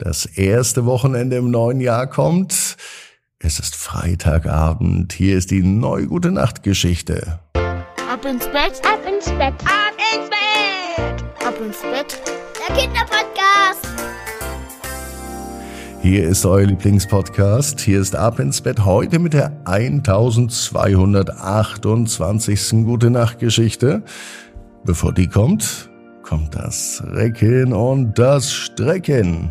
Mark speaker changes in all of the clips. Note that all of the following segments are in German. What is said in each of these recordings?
Speaker 1: Das erste Wochenende im neuen Jahr kommt. Es ist Freitagabend. Hier ist die neue Gute Nacht Geschichte.
Speaker 2: Ab ins Bett,
Speaker 3: Ab ins Bett,
Speaker 2: ab ins Bett, ab ins Bett.
Speaker 3: der Kinderpodcast.
Speaker 1: Hier ist euer Lieblingspodcast. Hier ist Ab ins Bett heute mit der 1228. Gute Nacht Geschichte. Bevor die kommt, kommt das Recken und das Strecken.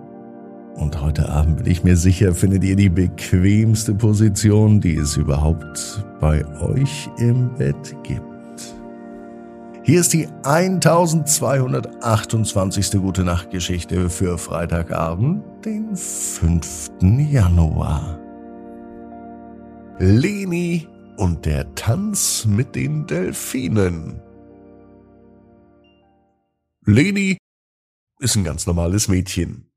Speaker 1: Und heute Abend bin ich mir sicher, findet ihr die bequemste Position, die es überhaupt bei euch im Bett gibt. Hier ist die 1228. Gute Nacht Geschichte für Freitagabend, den 5. Januar. Leni und der Tanz mit den Delfinen. Leni ist ein ganz normales Mädchen.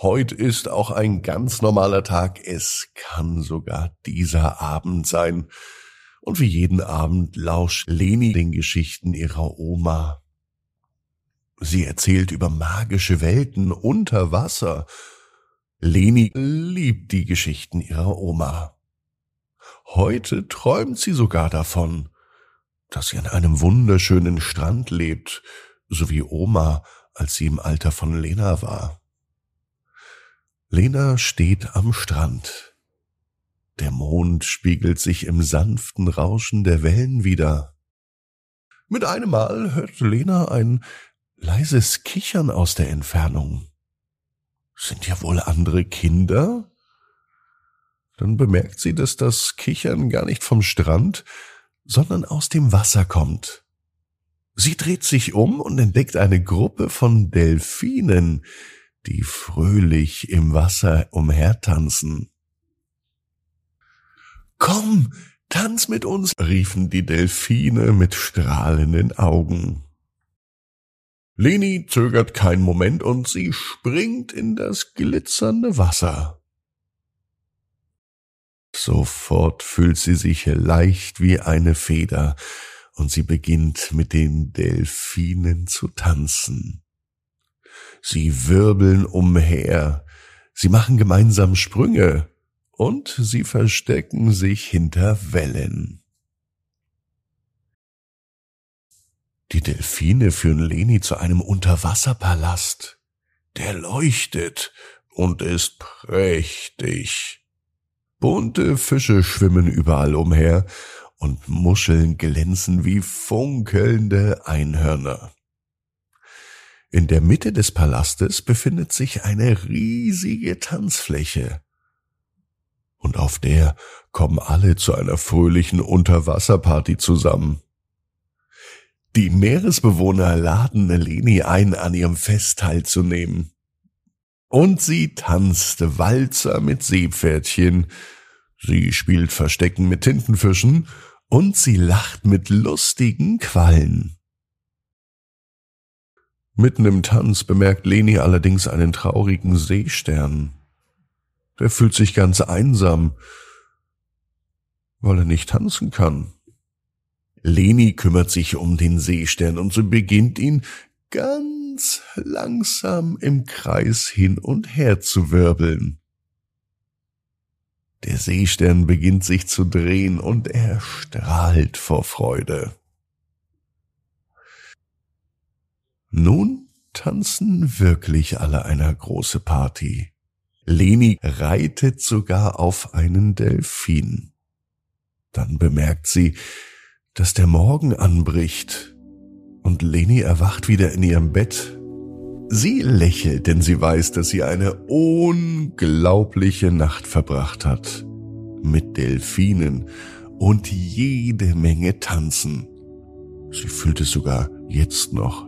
Speaker 1: Heute ist auch ein ganz normaler Tag. Es kann sogar dieser Abend sein. Und wie jeden Abend lauscht Leni den Geschichten ihrer Oma. Sie erzählt über magische Welten unter Wasser. Leni liebt die Geschichten ihrer Oma. Heute träumt sie sogar davon, dass sie an einem wunderschönen Strand lebt, so wie Oma, als sie im Alter von Lena war. Lena steht am Strand. Der Mond spiegelt sich im sanften Rauschen der Wellen wieder. Mit einem Mal hört Lena ein leises Kichern aus der Entfernung. Sind ja wohl andere Kinder? Dann bemerkt sie, dass das Kichern gar nicht vom Strand, sondern aus dem Wasser kommt. Sie dreht sich um und entdeckt eine Gruppe von Delfinen, die fröhlich im Wasser umhertanzen. Komm, tanz mit uns, riefen die Delfine mit strahlenden Augen. Leni zögert keinen Moment und sie springt in das glitzernde Wasser. Sofort fühlt sie sich leicht wie eine Feder und sie beginnt mit den Delfinen zu tanzen. Sie wirbeln umher, sie machen gemeinsam Sprünge und sie verstecken sich hinter Wellen. Die Delfine führen Leni zu einem Unterwasserpalast. Der leuchtet und ist prächtig. Bunte Fische schwimmen überall umher und Muscheln glänzen wie funkelnde Einhörner. In der Mitte des Palastes befindet sich eine riesige Tanzfläche. Und auf der kommen alle zu einer fröhlichen Unterwasserparty zusammen. Die Meeresbewohner laden Leni ein, an ihrem Fest teilzunehmen. Und sie tanzt Walzer mit Seepferdchen, sie spielt Verstecken mit Tintenfischen und sie lacht mit lustigen Quallen. Mitten im Tanz bemerkt Leni allerdings einen traurigen Seestern. Der fühlt sich ganz einsam, weil er nicht tanzen kann. Leni kümmert sich um den Seestern und so beginnt ihn ganz langsam im Kreis hin und her zu wirbeln. Der Seestern beginnt sich zu drehen und er strahlt vor Freude. Nun tanzen wirklich alle einer große Party. Leni reitet sogar auf einen Delfin. Dann bemerkt sie, dass der Morgen anbricht und Leni erwacht wieder in ihrem Bett. Sie lächelt, denn sie weiß, dass sie eine unglaubliche Nacht verbracht hat. Mit Delfinen und jede Menge Tanzen. Sie fühlt es sogar jetzt noch